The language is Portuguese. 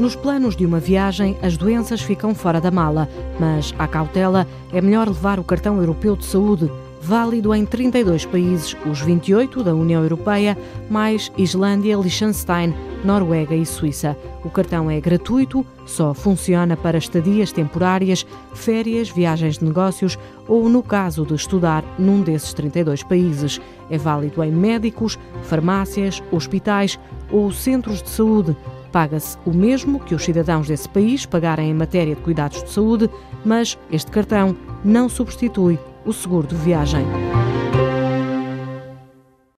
Nos planos de uma viagem, as doenças ficam fora da mala, mas, à cautela, é melhor levar o cartão europeu de saúde válido em 32 países, os 28 da União Europeia, mais Islândia, Liechtenstein, Noruega e Suíça. O cartão é gratuito, só funciona para estadias temporárias, férias, viagens de negócios ou no caso de estudar num desses 32 países. É válido em médicos, farmácias, hospitais ou centros de saúde. Paga-se o mesmo que os cidadãos desse país pagarem em matéria de cuidados de saúde, mas este cartão não substitui o seguro de viagem.